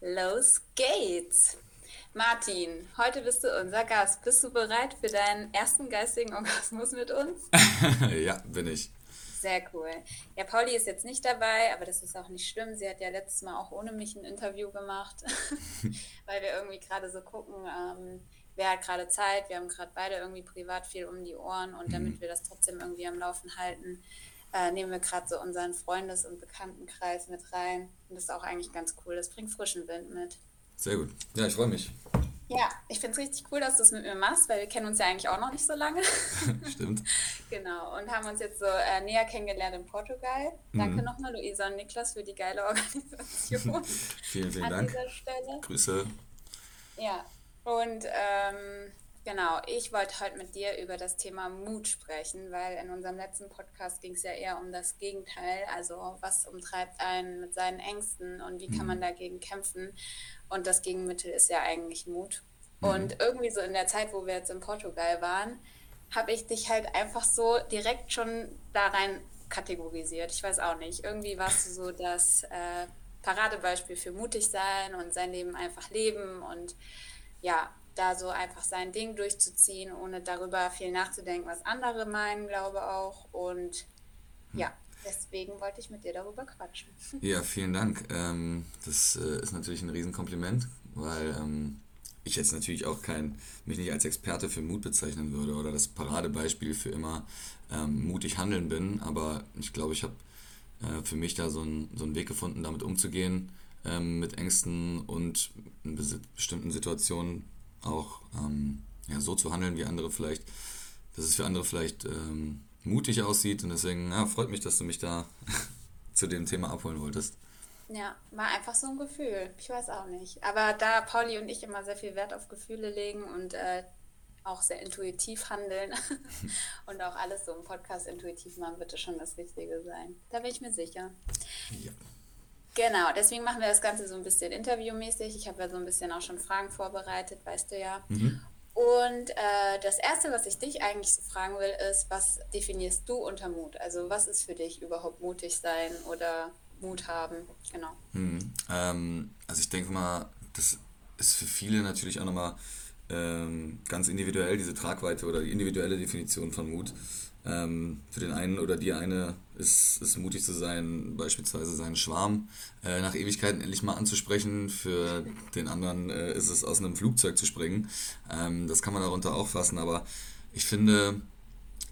Los geht's! Martin, heute bist du unser Gast. Bist du bereit für deinen ersten geistigen Orgasmus mit uns? ja, bin ich. Sehr cool. Ja, Pauli ist jetzt nicht dabei, aber das ist auch nicht schlimm. Sie hat ja letztes Mal auch ohne mich ein Interview gemacht, weil wir irgendwie gerade so gucken, ähm, wer hat gerade Zeit. Wir haben gerade beide irgendwie privat viel um die Ohren und damit mhm. wir das trotzdem irgendwie am Laufen halten, äh, nehmen wir gerade so unseren Freundes- und Bekanntenkreis mit rein. Und das ist auch eigentlich ganz cool. Das bringt frischen Wind mit. Sehr gut. Ja, ich freue mich. Ja, ich finde es richtig cool, dass du es mit mir machst, weil wir kennen uns ja eigentlich auch noch nicht so lange. Stimmt. genau, und haben uns jetzt so äh, näher kennengelernt in Portugal. Mhm. Danke nochmal, Luisa und Niklas, für die geile Organisation. vielen, vielen an Dank. Dieser Stelle. Grüße. Ja, und ähm, genau, ich wollte heute mit dir über das Thema Mut sprechen, weil in unserem letzten Podcast ging es ja eher um das Gegenteil, also was umtreibt einen mit seinen Ängsten und wie kann man mhm. dagegen kämpfen. Und das Gegenmittel ist ja eigentlich Mut. Mhm. Und irgendwie so in der Zeit, wo wir jetzt in Portugal waren, habe ich dich halt einfach so direkt schon da rein kategorisiert. Ich weiß auch nicht. Irgendwie warst du so das äh, Paradebeispiel für mutig sein und sein Leben einfach leben und ja, da so einfach sein Ding durchzuziehen, ohne darüber viel nachzudenken, was andere meinen, glaube auch. Und hm. ja, deswegen wollte ich mit dir darüber quatschen. Ja, vielen Dank. Ähm, das äh, ist natürlich ein Riesenkompliment, weil ähm, ich jetzt natürlich auch kein, mich nicht als Experte für Mut bezeichnen würde oder das Paradebeispiel für immer ähm, mutig handeln bin, aber ich glaube, ich habe äh, für mich da so, ein, so einen Weg gefunden, damit umzugehen, ähm, mit Ängsten und in bestimmten Situationen auch ähm, ja, so zu handeln, wie andere vielleicht, dass es für andere vielleicht ähm, mutig aussieht. Und deswegen ja, freut mich, dass du mich da zu dem Thema abholen wolltest. Ja, war einfach so ein Gefühl. Ich weiß auch nicht. Aber da Pauli und ich immer sehr viel Wert auf Gefühle legen und äh, auch sehr intuitiv handeln und auch alles so im Podcast intuitiv machen, wird es schon das Richtige sein. Da bin ich mir sicher. Ja. Genau, deswegen machen wir das Ganze so ein bisschen interviewmäßig. Ich habe ja so ein bisschen auch schon Fragen vorbereitet, weißt du ja. Mhm. Und äh, das Erste, was ich dich eigentlich so fragen will, ist, was definierst du unter Mut? Also was ist für dich überhaupt mutig sein oder Mut haben? Genau. Mhm. Ähm, also ich denke mal, das ist für viele natürlich auch nochmal ähm, ganz individuell, diese Tragweite oder die individuelle Definition von Mut. Ähm, für den einen oder die eine ist es mutig zu sein, beispielsweise seinen Schwarm äh, nach Ewigkeiten endlich mal anzusprechen. Für den anderen äh, ist es aus einem Flugzeug zu springen. Ähm, das kann man darunter auch fassen, aber ich finde,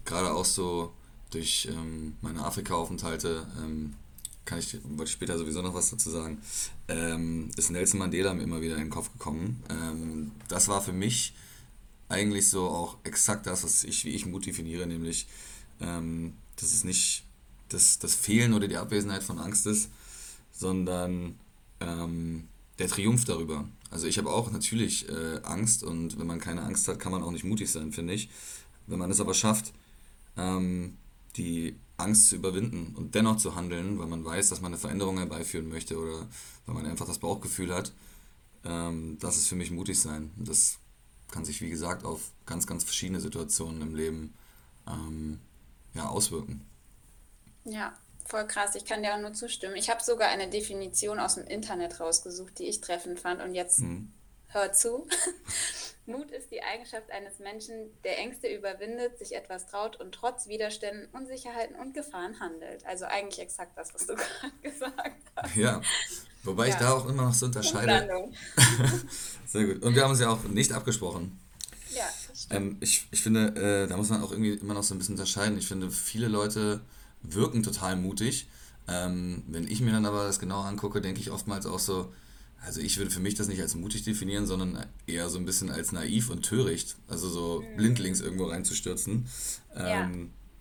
gerade auch so durch ähm, meine Afrika-Aufenthalte, ähm, kann ich, wollte ich später sowieso noch was dazu sagen, ähm, ist Nelson Mandela mir immer wieder in den Kopf gekommen. Ähm, das war für mich eigentlich so auch exakt das, was ich, wie ich Mut definiere, nämlich, ähm, dass es nicht das, das Fehlen oder die Abwesenheit von Angst ist, sondern ähm, der Triumph darüber. Also ich habe auch natürlich äh, Angst und wenn man keine Angst hat, kann man auch nicht mutig sein, finde ich. Wenn man es aber schafft, ähm, die Angst zu überwinden und dennoch zu handeln, weil man weiß, dass man eine Veränderung herbeiführen möchte oder weil man einfach das Bauchgefühl hat, ähm, das ist für mich mutig sein. Das kann sich, wie gesagt, auf ganz, ganz verschiedene Situationen im Leben ähm, ja, auswirken. Ja, voll krass. Ich kann dir auch nur zustimmen. Ich habe sogar eine Definition aus dem Internet rausgesucht, die ich treffend fand. Und jetzt mhm. hör zu. Mut ist die Eigenschaft eines Menschen, der Ängste überwindet, sich etwas traut und trotz Widerständen, Unsicherheiten und Gefahren handelt. Also eigentlich exakt das, was du gerade gesagt hast. Ja, wobei ja. ich da auch immer noch so unterscheide. Sehr gut. Und wir haben uns ja auch nicht abgesprochen. Ja, ähm, ich, ich finde, äh, da muss man auch irgendwie immer noch so ein bisschen unterscheiden. Ich finde, viele Leute wirken total mutig. Ähm, wenn ich mir dann aber das genau angucke, denke ich oftmals auch so, also ich würde für mich das nicht als mutig definieren, sondern eher so ein bisschen als naiv und töricht. Also so mhm. blindlings irgendwo reinzustürzen. Ähm, ja.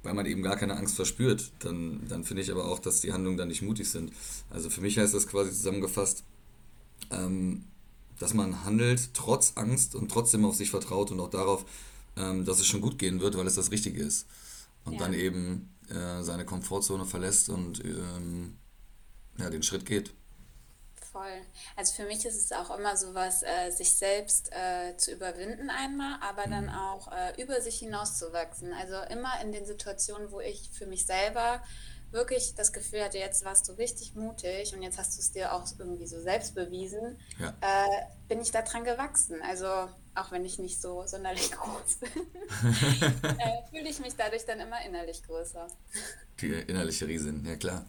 Weil man eben gar keine Angst verspürt. Dann, dann finde ich aber auch, dass die Handlungen dann nicht mutig sind. Also für mich heißt das quasi zusammengefasst, ähm, dass man handelt trotz Angst und trotzdem auf sich vertraut und auch darauf, ähm, dass es schon gut gehen wird, weil es das Richtige ist. Und ja. dann eben äh, seine Komfortzone verlässt und ähm, ja, den Schritt geht. Voll. Also für mich ist es auch immer so was, äh, sich selbst äh, zu überwinden einmal, aber dann mhm. auch äh, über sich hinauszuwachsen. Also immer in den Situationen, wo ich für mich selber wirklich das Gefühl hatte, jetzt warst du richtig mutig und jetzt hast du es dir auch irgendwie so selbst bewiesen, ja. äh, bin ich daran gewachsen. Also auch wenn ich nicht so sonderlich groß bin, äh, fühle ich mich dadurch dann immer innerlich größer. Die innerliche Riesin, ja klar.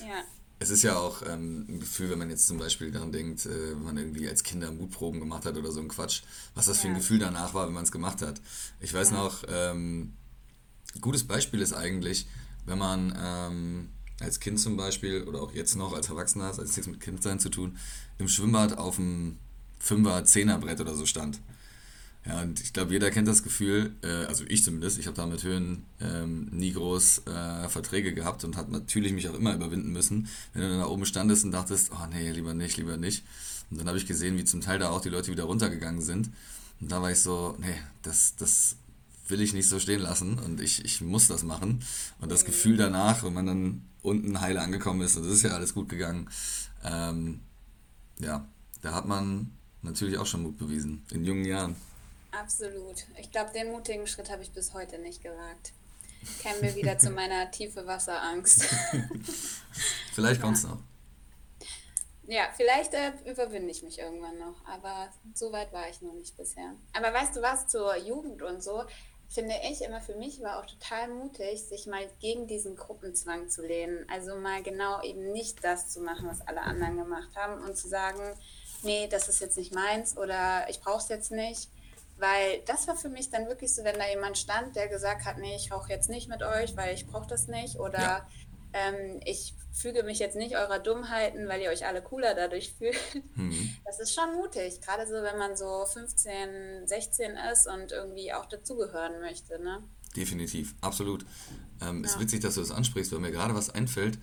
Ja. Es ist ja auch ähm, ein Gefühl, wenn man jetzt zum Beispiel daran denkt, äh, wenn man irgendwie als Kinder Mutproben gemacht hat oder so ein Quatsch, was das ja. für ein Gefühl danach war, wenn man es gemacht hat. Ich weiß ja. noch, ähm, ein gutes Beispiel ist eigentlich, wenn man ähm, als Kind zum Beispiel oder auch jetzt noch als Erwachsener, das hat nichts mit Kindsein zu tun, im Schwimmbad auf dem Fünfer, Zehner Brett oder so stand. Ja, und ich glaube, jeder kennt das Gefühl, äh, also ich zumindest, ich habe da mit Höhen ähm, nie groß äh, Verträge gehabt und habe natürlich mich auch immer überwinden müssen, wenn du dann da oben standest und dachtest, oh nee, lieber nicht, lieber nicht. Und dann habe ich gesehen, wie zum Teil da auch die Leute wieder runtergegangen sind. Und da war ich so, nee, das, das will ich nicht so stehen lassen und ich, ich muss das machen. Und das. Gefühl danach, wenn man dann unten heile angekommen ist, und das ist ja alles gut gegangen, ähm, ja, da hat man natürlich auch schon Mut bewiesen, in jungen Jahren. Absolut. Ich glaube, den mutigen Schritt habe ich bis heute nicht gewagt. Kämen wir wieder zu meiner tiefe Wasserangst. vielleicht kommt es noch. Ja, vielleicht äh, überwinde ich mich irgendwann noch, aber so weit war ich noch nicht bisher. Aber weißt du was, zur Jugend und so, finde ich immer für mich war auch total mutig, sich mal gegen diesen Gruppenzwang zu lehnen. Also mal genau eben nicht das zu machen, was alle anderen gemacht haben und zu sagen, nee, das ist jetzt nicht meins oder ich brauche es jetzt nicht. Weil das war für mich dann wirklich so, wenn da jemand stand, der gesagt hat, nee, ich rauche jetzt nicht mit euch, weil ich brauche das nicht. Oder ja. ähm, ich füge mich jetzt nicht eurer Dummheiten, weil ihr euch alle cooler dadurch fühlt. Mhm. Das ist schon mutig, gerade so, wenn man so 15, 16 ist und irgendwie auch dazugehören möchte. Ne? Definitiv, absolut. Ähm, ja. Ist witzig, dass du das ansprichst, weil mir gerade was einfällt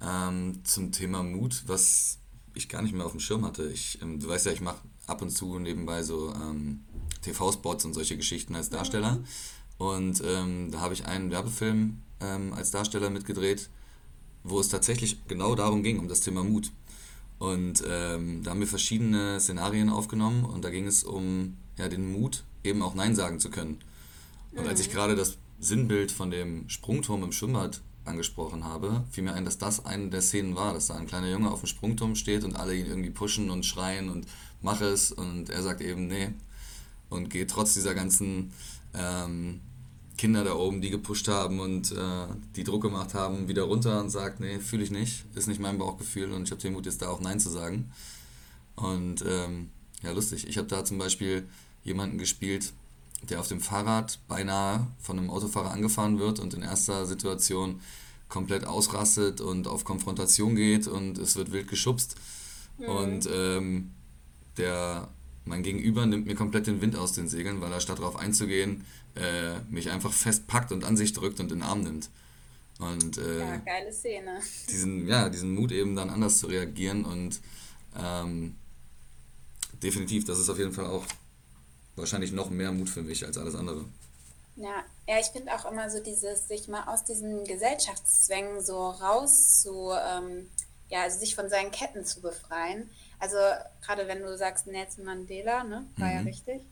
ähm, zum Thema Mut, was ich gar nicht mehr auf dem Schirm hatte. Ich, ähm, du weißt ja, ich mache ab und zu nebenbei so ähm, TV-Spots und solche Geschichten als Darsteller. Mhm. Und ähm, da habe ich einen Werbefilm ähm, als Darsteller mitgedreht, wo es tatsächlich genau darum ging, um das Thema Mut. Und ähm, da haben wir verschiedene Szenarien aufgenommen und da ging es um ja, den Mut, eben auch Nein sagen zu können. Und mhm. als ich mhm. gerade das Sinnbild von dem Sprungturm im Schwimmbad angesprochen habe, fiel mir ein, dass das eine der Szenen war, dass da ein kleiner Junge auf dem Sprungturm steht und alle ihn irgendwie pushen und schreien und mach es und er sagt eben, nee, und geht trotz dieser ganzen ähm, Kinder da oben, die gepusht haben und äh, die Druck gemacht haben, wieder runter und sagt, nee, fühle ich nicht, ist nicht mein Bauchgefühl und ich habe den Mut jetzt da auch Nein zu sagen. Und ähm, ja, lustig. Ich habe da zum Beispiel jemanden gespielt, der auf dem Fahrrad beinahe von einem Autofahrer angefahren wird und in erster Situation komplett ausrastet und auf Konfrontation geht und es wird wild geschubst. Mhm. Und ähm, der mein Gegenüber nimmt mir komplett den Wind aus den Segeln, weil er statt darauf einzugehen, äh, mich einfach festpackt und an sich drückt und in den Arm nimmt. Und, äh, ja, geile Szene. Diesen, ja, diesen Mut eben dann anders zu reagieren und ähm, definitiv, das ist auf jeden Fall auch wahrscheinlich noch mehr Mut für mich als alles andere. Ja, ja, ich finde auch immer so dieses, sich mal aus diesen Gesellschaftszwängen so raus zu, ähm, ja, also sich von seinen Ketten zu befreien. Also gerade wenn du sagst Nelson Mandela, ne, war mhm. ja richtig.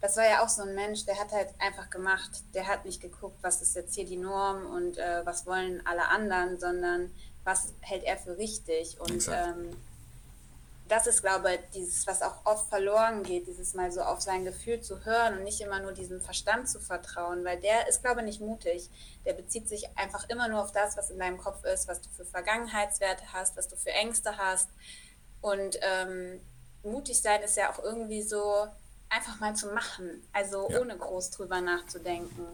Das war ja auch so ein Mensch, der hat halt einfach gemacht, der hat nicht geguckt, was ist jetzt hier die Norm und äh, was wollen alle anderen, sondern was hält er für richtig. Und ähm, das ist, glaube ich, dieses, was auch oft verloren geht, dieses mal so auf sein Gefühl zu hören und nicht immer nur diesem Verstand zu vertrauen, weil der ist, glaube ich, nicht mutig. Der bezieht sich einfach immer nur auf das, was in deinem Kopf ist, was du für Vergangenheitswerte hast, was du für Ängste hast. Und ähm, mutig sein ist ja auch irgendwie so, einfach mal zu machen, also ja. ohne groß drüber nachzudenken.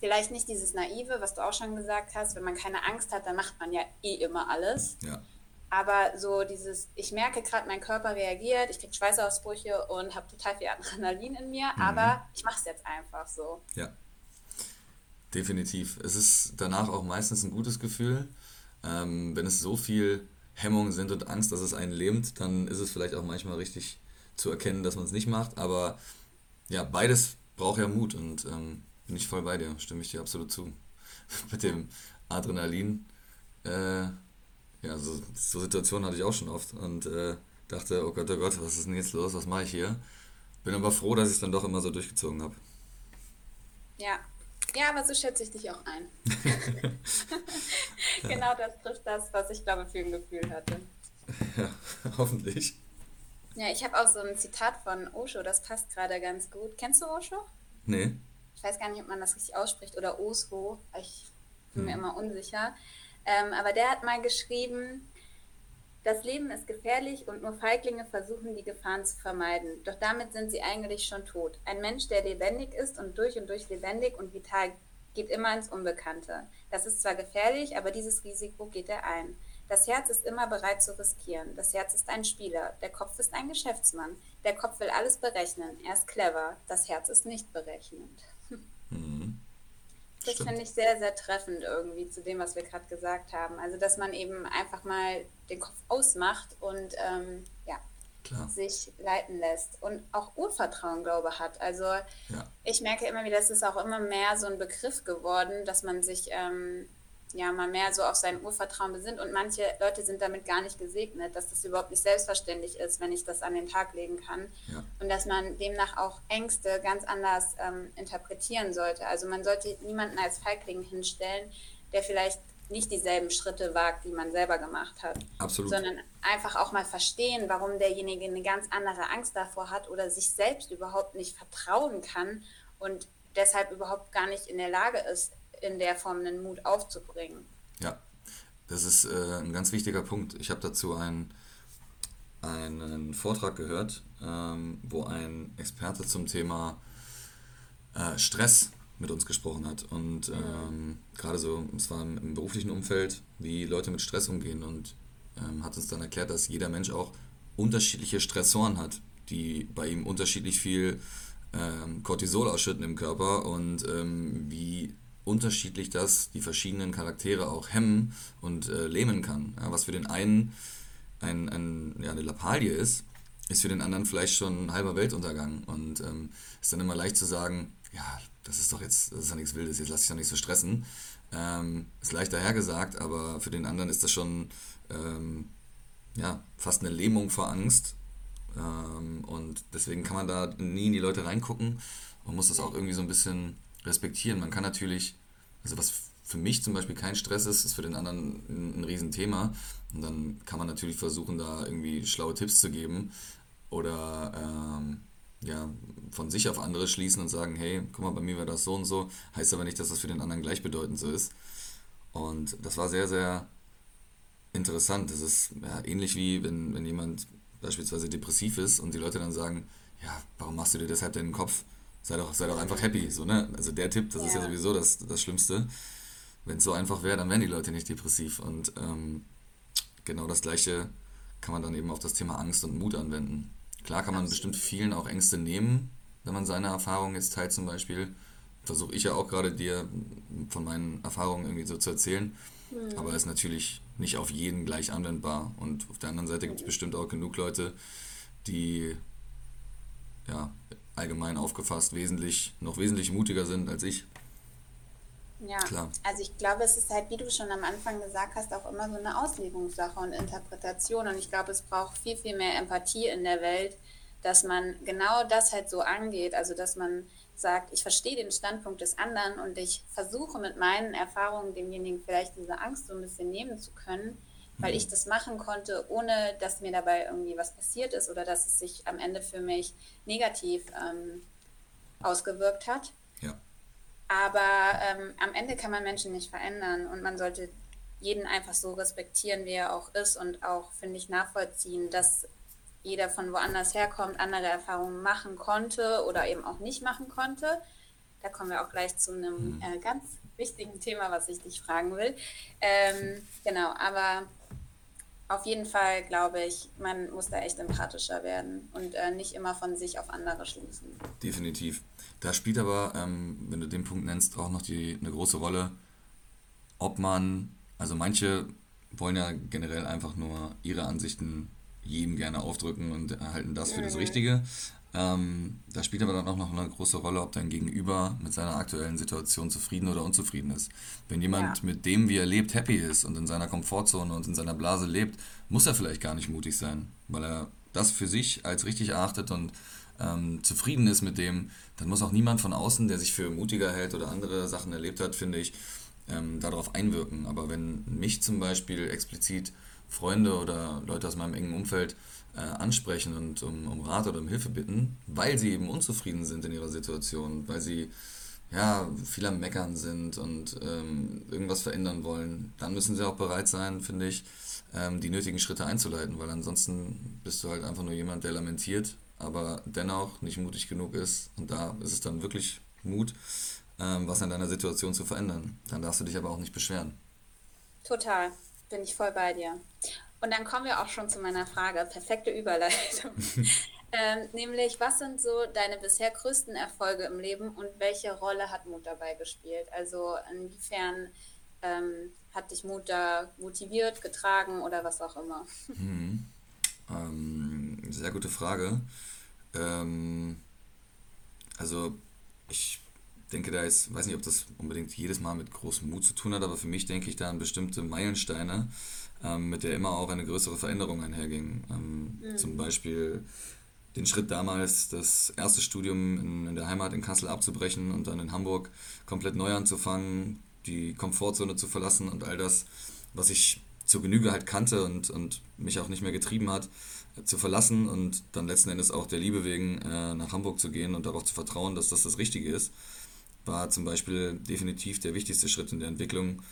Vielleicht nicht dieses Naive, was du auch schon gesagt hast, wenn man keine Angst hat, dann macht man ja eh immer alles. Ja. Aber so dieses, ich merke gerade, mein Körper reagiert, ich kriege Schweißausbrüche und habe total viel Adrenalin in mir, mhm. aber ich mache es jetzt einfach so. Ja, definitiv. Es ist danach auch meistens ein gutes Gefühl. Ähm, wenn es so viel Hemmungen sind und Angst, dass es einen lähmt, dann ist es vielleicht auch manchmal richtig zu erkennen, dass man es nicht macht. Aber ja, beides braucht ja Mut und ähm, bin ich voll bei dir, stimme ich dir absolut zu. Mit dem Adrenalin, äh, ja, so, so Situationen hatte ich auch schon oft und äh, dachte, oh Gott, oh Gott, was ist denn jetzt los, was mache ich hier? Bin aber froh, dass ich es dann doch immer so durchgezogen habe. Ja, Ja, aber so schätze ich dich auch ein. genau das trifft das, was ich glaube für ein Gefühl hatte. Ja, hoffentlich. Ja, ich habe auch so ein Zitat von Osho, das passt gerade ganz gut. Kennst du Osho? Nee. Ich weiß gar nicht, ob man das richtig ausspricht oder Osho. Ich bin hm. mir immer unsicher. Ähm, aber der hat mal geschrieben, das Leben ist gefährlich und nur Feiglinge versuchen, die Gefahren zu vermeiden. Doch damit sind sie eigentlich schon tot. Ein Mensch, der lebendig ist und durch und durch lebendig und vital, geht immer ins Unbekannte. Das ist zwar gefährlich, aber dieses Risiko geht er ein. Das Herz ist immer bereit zu riskieren. Das Herz ist ein Spieler. Der Kopf ist ein Geschäftsmann. Der Kopf will alles berechnen. Er ist clever. Das Herz ist nicht berechnend. Mhm. Das finde ich sehr, sehr treffend irgendwie zu dem, was wir gerade gesagt haben. Also, dass man eben einfach mal den Kopf ausmacht und ähm, ja, Klar. sich leiten lässt und auch Urvertrauen, glaube ich, hat. Also, ja. ich merke immer wieder, es ist auch immer mehr so ein Begriff geworden, dass man sich ähm, ja mal mehr so auf sein Urvertrauen besinnt und manche Leute sind damit gar nicht gesegnet, dass das überhaupt nicht selbstverständlich ist, wenn ich das an den Tag legen kann ja. und dass man demnach auch Ängste ganz anders ähm, interpretieren sollte. Also man sollte niemanden als Feigling hinstellen, der vielleicht nicht dieselben Schritte wagt, die man selber gemacht hat, Absolut. sondern einfach auch mal verstehen, warum derjenige eine ganz andere Angst davor hat oder sich selbst überhaupt nicht vertrauen kann und deshalb überhaupt gar nicht in der Lage ist, in der Form einen Mut aufzubringen. Ja, das ist äh, ein ganz wichtiger Punkt. Ich habe dazu einen, einen Vortrag gehört, ähm, wo ein Experte zum Thema äh, Stress mit uns gesprochen hat. Und ähm, gerade so, es war im, im, beruflichen Umfeld, wie Leute mit Stress umgehen und ähm, hat uns dann erklärt, dass jeder Mensch auch unterschiedliche Stressoren hat, die bei ihm unterschiedlich viel ähm, Cortisol ausschütten im Körper und ähm, wie unterschiedlich das die verschiedenen Charaktere auch hemmen und äh, lähmen kann. Ja, was für den einen ein, ein, ja, eine Lappalie ist, ist für den anderen vielleicht schon ein halber Weltuntergang. Und ähm, ist dann immer leicht zu sagen, ja, das ist doch jetzt, das ist ja nichts Wildes, jetzt lass dich doch nicht so stressen. Ähm, ist leicht dahergesagt, aber für den anderen ist das schon ähm, ja, fast eine Lähmung vor Angst. Ähm, und deswegen kann man da nie in die Leute reingucken. Man muss das auch irgendwie so ein bisschen respektieren. Man kann natürlich, also was für mich zum Beispiel kein Stress ist, ist für den anderen ein, ein Riesenthema. Und dann kann man natürlich versuchen, da irgendwie schlaue Tipps zu geben oder ähm, ja, von sich auf andere schließen und sagen, hey, guck mal, bei mir war das so und so. Heißt aber nicht, dass das für den anderen gleichbedeutend so ist. Und das war sehr, sehr interessant. Das ist ja, ähnlich wie wenn, wenn jemand beispielsweise depressiv ist und die Leute dann sagen, ja, warum machst du dir deshalb den Kopf? Sei doch, sei doch einfach happy. So, ne? Also der Tipp, das ja. ist ja sowieso das, das Schlimmste. Wenn es so einfach wäre, dann wären die Leute nicht depressiv. Und ähm, genau das Gleiche kann man dann eben auf das Thema Angst und Mut anwenden. Klar kann man Absolut. bestimmt vielen auch Ängste nehmen, wenn man seine Erfahrungen jetzt teilt zum Beispiel. Versuche ich ja auch gerade dir von meinen Erfahrungen irgendwie so zu erzählen. Mhm. Aber ist natürlich nicht auf jeden gleich anwendbar. Und auf der anderen Seite gibt es bestimmt auch genug Leute, die ja, allgemein aufgefasst wesentlich, noch wesentlich mutiger sind als ich. Ja, Klar. also ich glaube, es ist halt, wie du schon am Anfang gesagt hast, auch immer so eine Auslegungssache und Interpretation. Und ich glaube, es braucht viel, viel mehr Empathie in der Welt, dass man genau das halt so angeht. Also, dass man sagt, ich verstehe den Standpunkt des anderen und ich versuche mit meinen Erfahrungen demjenigen vielleicht diese Angst so ein bisschen nehmen zu können weil ich das machen konnte, ohne dass mir dabei irgendwie was passiert ist oder dass es sich am Ende für mich negativ ähm, ausgewirkt hat. Ja. Aber ähm, am Ende kann man Menschen nicht verändern und man sollte jeden einfach so respektieren, wie er auch ist und auch, finde ich, nachvollziehen, dass jeder von woanders herkommt, andere Erfahrungen machen konnte oder eben auch nicht machen konnte. Da kommen wir auch gleich zu einem mhm. äh, ganz wichtigen Thema, was ich dich fragen will. Ähm, genau, aber auf jeden Fall glaube ich, man muss da echt empathischer werden und äh, nicht immer von sich auf andere schließen. Definitiv. Da spielt aber, ähm, wenn du den Punkt nennst, auch noch die, eine große Rolle, ob man, also manche wollen ja generell einfach nur ihre Ansichten jedem gerne aufdrücken und halten das für das mhm. Richtige. Ähm, da spielt aber dann auch noch eine große Rolle, ob dein Gegenüber mit seiner aktuellen Situation zufrieden oder unzufrieden ist. Wenn jemand ja. mit dem, wie er lebt, happy ist und in seiner Komfortzone und in seiner Blase lebt, muss er vielleicht gar nicht mutig sein, weil er das für sich als richtig erachtet und ähm, zufrieden ist mit dem, dann muss auch niemand von außen, der sich für mutiger hält oder andere Sachen erlebt hat, finde ich, ähm, darauf einwirken. Aber wenn mich zum Beispiel explizit Freunde oder Leute aus meinem engen Umfeld äh, ansprechen und um, um Rat oder um Hilfe bitten, weil sie eben unzufrieden sind in ihrer Situation, weil sie ja, viel am Meckern sind und ähm, irgendwas verändern wollen, dann müssen sie auch bereit sein, finde ich, ähm, die nötigen Schritte einzuleiten, weil ansonsten bist du halt einfach nur jemand, der lamentiert, aber dennoch nicht mutig genug ist. Und da ist es dann wirklich Mut, ähm, was an deiner Situation zu verändern. Dann darfst du dich aber auch nicht beschweren. Total, bin ich voll bei dir. Und dann kommen wir auch schon zu meiner Frage. Perfekte Überleitung. ähm, nämlich, was sind so deine bisher größten Erfolge im Leben und welche Rolle hat Mut dabei gespielt? Also inwiefern ähm, hat dich Mut da motiviert, getragen oder was auch immer? Mhm. Ähm, sehr gute Frage. Ähm, also ich denke da jetzt, weiß nicht, ob das unbedingt jedes Mal mit großem Mut zu tun hat, aber für mich denke ich da an bestimmte Meilensteine, ähm, mit der immer auch eine größere Veränderung einherging. Ähm, mhm. Zum Beispiel den Schritt damals, das erste Studium in, in der Heimat in Kassel abzubrechen und dann in Hamburg komplett neu anzufangen, die Komfortzone zu verlassen und all das, was ich zur Genüge halt kannte und, und mich auch nicht mehr getrieben hat, äh, zu verlassen und dann letzten Endes auch der Liebe wegen äh, nach Hamburg zu gehen und darauf zu vertrauen, dass das das Richtige ist, war zum Beispiel definitiv der wichtigste Schritt in der Entwicklung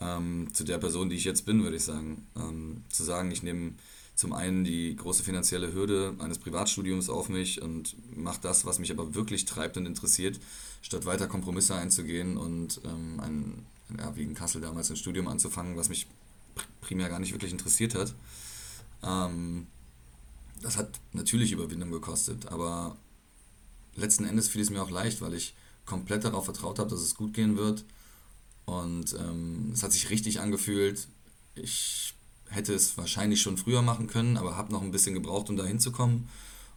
ähm, zu der Person, die ich jetzt bin, würde ich sagen. Ähm, zu sagen, ich nehme zum einen die große finanzielle Hürde eines Privatstudiums auf mich und mache das, was mich aber wirklich treibt und interessiert, statt weiter Kompromisse einzugehen und ähm, ein, ja, wie in Kassel damals ein Studium anzufangen, was mich primär gar nicht wirklich interessiert hat. Ähm, das hat natürlich Überwindung gekostet, aber letzten Endes fiel es mir auch leicht, weil ich komplett darauf vertraut habe, dass es gut gehen wird und ähm, es hat sich richtig angefühlt. Ich hätte es wahrscheinlich schon früher machen können, aber habe noch ein bisschen gebraucht, um da hinzukommen,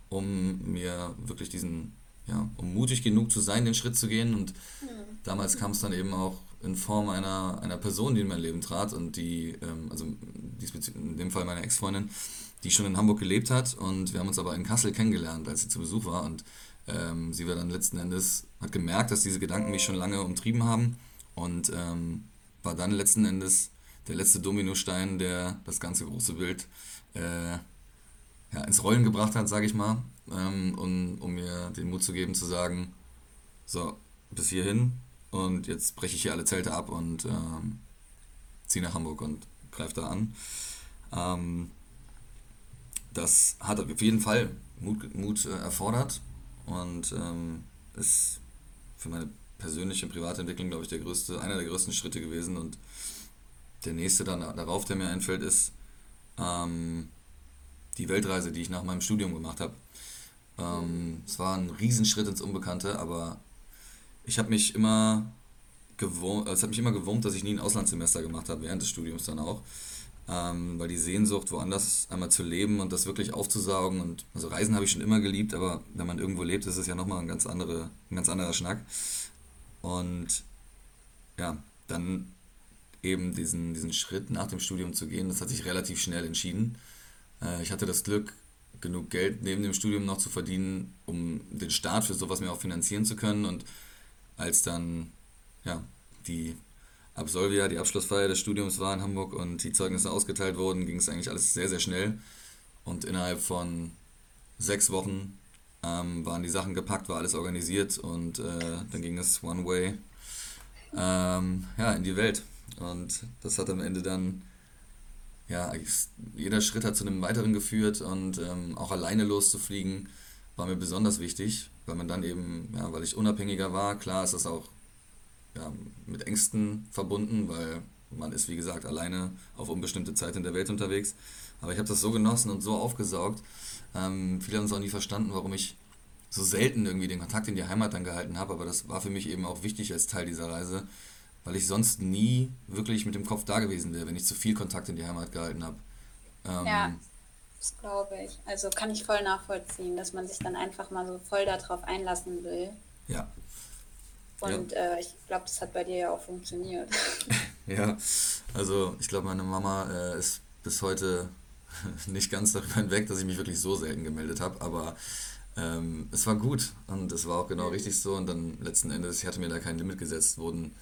um mir wirklich diesen, ja, um mutig genug zu sein, den Schritt zu gehen. Und mhm. damals kam es dann eben auch in Form einer, einer Person, die in mein Leben trat und die, ähm, also in dem Fall meine Ex-Freundin, die schon in Hamburg gelebt hat und wir haben uns aber in Kassel kennengelernt, als sie zu Besuch war und ähm, sie war dann letzten Endes, hat gemerkt, dass diese Gedanken mich schon lange umtrieben haben und ähm, war dann letzten Endes der letzte Dominostein, der das ganze große Bild äh, ja, ins Rollen gebracht hat, sage ich mal, ähm, um, um mir den Mut zu geben, zu sagen, so, bis hierhin und jetzt breche ich hier alle Zelte ab und ähm, ziehe nach Hamburg und greife da an. Ähm, das hat auf jeden Fall Mut, Mut äh, erfordert und ähm, ist für meine persönliche, private Entwicklung, glaube ich, der größte, einer der größten Schritte gewesen. Und der nächste dann darauf, der mir einfällt, ist ähm, die Weltreise, die ich nach meinem Studium gemacht habe. Ähm, es war ein Riesenschritt ins Unbekannte, aber ich habe mich immer gewohnt, es hat mich immer gewurmt, dass ich nie ein Auslandssemester gemacht habe, während des Studiums dann auch. Ähm, weil die Sehnsucht, woanders einmal zu leben und das wirklich aufzusaugen und also Reisen habe ich schon immer geliebt, aber wenn man irgendwo lebt, ist es ja nochmal ein ganz andere, ein ganz anderer Schnack. Und ja, dann eben diesen, diesen Schritt nach dem Studium zu gehen, das hat sich relativ schnell entschieden. Äh, ich hatte das Glück, genug Geld neben dem Studium noch zu verdienen, um den Start für sowas mir auch finanzieren zu können. Und als dann ja, die Absolvia, die Abschlussfeier des Studiums war in Hamburg und die Zeugnisse ausgeteilt wurden, ging es eigentlich alles sehr, sehr schnell. Und innerhalb von sechs Wochen ähm, waren die Sachen gepackt, war alles organisiert und äh, dann ging es One Way ähm, ja, in die Welt. Und das hat am Ende dann, ja, jeder Schritt hat zu einem weiteren geführt und ähm, auch alleine loszufliegen war mir besonders wichtig, weil man dann eben, ja, weil ich unabhängiger war, klar ist das auch ja, mit Ängsten verbunden, weil man ist, wie gesagt, alleine auf unbestimmte Zeit in der Welt unterwegs. Aber ich habe das so genossen und so aufgesaugt, ähm, viele haben es auch nie verstanden, warum ich so selten irgendwie den Kontakt in die Heimat dann gehalten habe, aber das war für mich eben auch wichtig als Teil dieser Reise, weil ich sonst nie wirklich mit dem Kopf da gewesen wäre, wenn ich zu viel Kontakt in die Heimat gehalten habe. Ähm, ja, das glaube ich. Also kann ich voll nachvollziehen, dass man sich dann einfach mal so voll darauf einlassen will. Ja. Und ja. Äh, ich glaube, das hat bei dir ja auch funktioniert. ja, also ich glaube, meine Mama äh, ist bis heute nicht ganz darüber hinweg, dass ich mich wirklich so selten gemeldet habe, aber ähm, es war gut und es war auch genau richtig so. Und dann letzten Endes, ich hatte mir da kein Limit gesetzt, wurden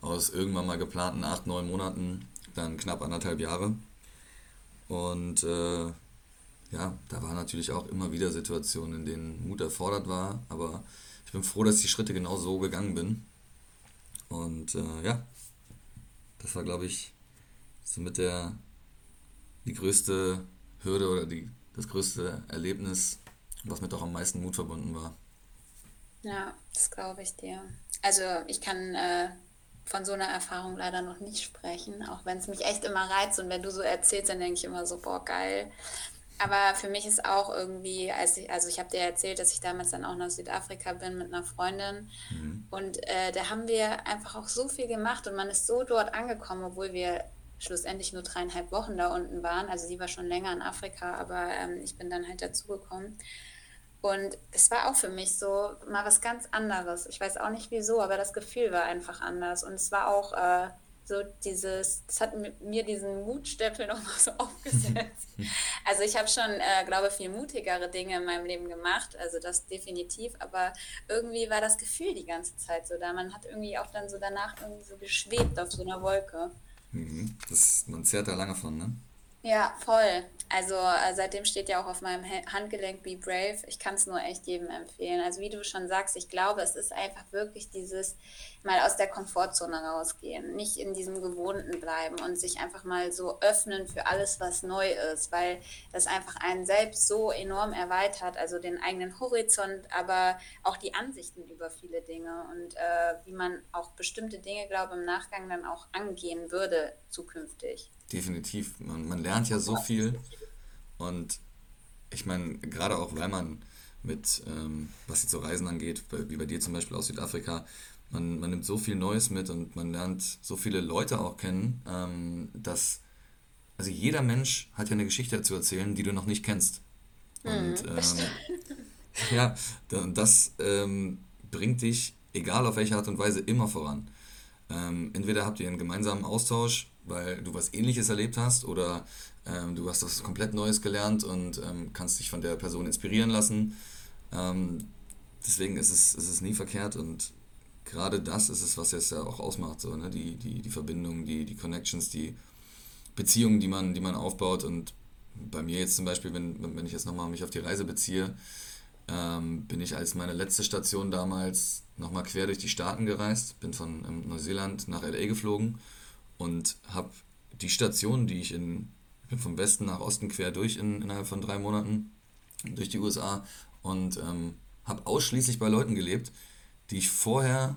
aus irgendwann mal geplanten acht, neun Monaten dann knapp anderthalb Jahre. Und äh, ja, da waren natürlich auch immer wieder Situationen, in denen Mut erfordert war, aber ich bin froh, dass ich die Schritte genau so gegangen bin. Und äh, ja, das war, glaube ich, somit der, die größte Hürde oder die, das größte Erlebnis, was mit auch am meisten Mut verbunden war. Ja, das glaube ich dir. Also ich kann äh, von so einer Erfahrung leider noch nicht sprechen, auch wenn es mich echt immer reizt und wenn du so erzählst, dann denke ich immer so, boah, geil. Aber für mich ist auch irgendwie, als ich, also ich habe dir erzählt, dass ich damals dann auch nach Südafrika bin mit einer Freundin. Mhm. Und äh, da haben wir einfach auch so viel gemacht und man ist so dort angekommen, obwohl wir schlussendlich nur dreieinhalb Wochen da unten waren. Also sie war schon länger in Afrika, aber ähm, ich bin dann halt dazugekommen. Und es war auch für mich so mal was ganz anderes. Ich weiß auch nicht wieso, aber das Gefühl war einfach anders. Und es war auch äh, so dieses, das hat mir diesen Mutstempel nochmal so aufgesetzt. also ich habe schon, äh, glaube viel mutigere Dinge in meinem Leben gemacht, also das definitiv, aber irgendwie war das Gefühl die ganze Zeit so da. Man hat irgendwie auch dann so danach irgendwie so geschwebt auf so einer Wolke. Mhm. Das, man zehrt da lange von, ne? Ja, voll. Also äh, seitdem steht ja auch auf meinem Handgelenk Be Brave. Ich kann es nur echt jedem empfehlen. Also wie du schon sagst, ich glaube, es ist einfach wirklich dieses mal aus der Komfortzone rausgehen, nicht in diesem Gewohnten bleiben und sich einfach mal so öffnen für alles, was neu ist, weil das einfach einen selbst so enorm erweitert, also den eigenen Horizont, aber auch die Ansichten über viele Dinge und äh, wie man auch bestimmte Dinge, glaube ich, im Nachgang dann auch angehen würde zukünftig definitiv. Man, man lernt ja so viel und ich meine, gerade auch weil man mit, ähm, was jetzt so Reisen angeht, wie bei dir zum Beispiel aus Südafrika, man, man nimmt so viel Neues mit und man lernt so viele Leute auch kennen, ähm, dass, also jeder Mensch hat ja eine Geschichte zu erzählen, die du noch nicht kennst. Und mhm. ähm, ja, das ähm, bringt dich, egal auf welche Art und Weise, immer voran. Ähm, entweder habt ihr einen gemeinsamen Austausch weil du was ähnliches erlebt hast oder ähm, du hast was komplett Neues gelernt und ähm, kannst dich von der Person inspirieren lassen. Ähm, deswegen ist es, ist es nie verkehrt und gerade das ist es, was es ja auch ausmacht, so, ne? die, die, die Verbindung, die, die Connections, die Beziehungen, die man, die man aufbaut und bei mir jetzt zum Beispiel, wenn, wenn ich jetzt nochmal mich auf die Reise beziehe, ähm, bin ich als meine letzte Station damals nochmal quer durch die Staaten gereist, bin von ähm, Neuseeland nach LA geflogen und habe die Station, die ich in, ich bin vom Westen nach Osten quer durch in, innerhalb von drei Monaten durch die USA und ähm, habe ausschließlich bei Leuten gelebt, die ich vorher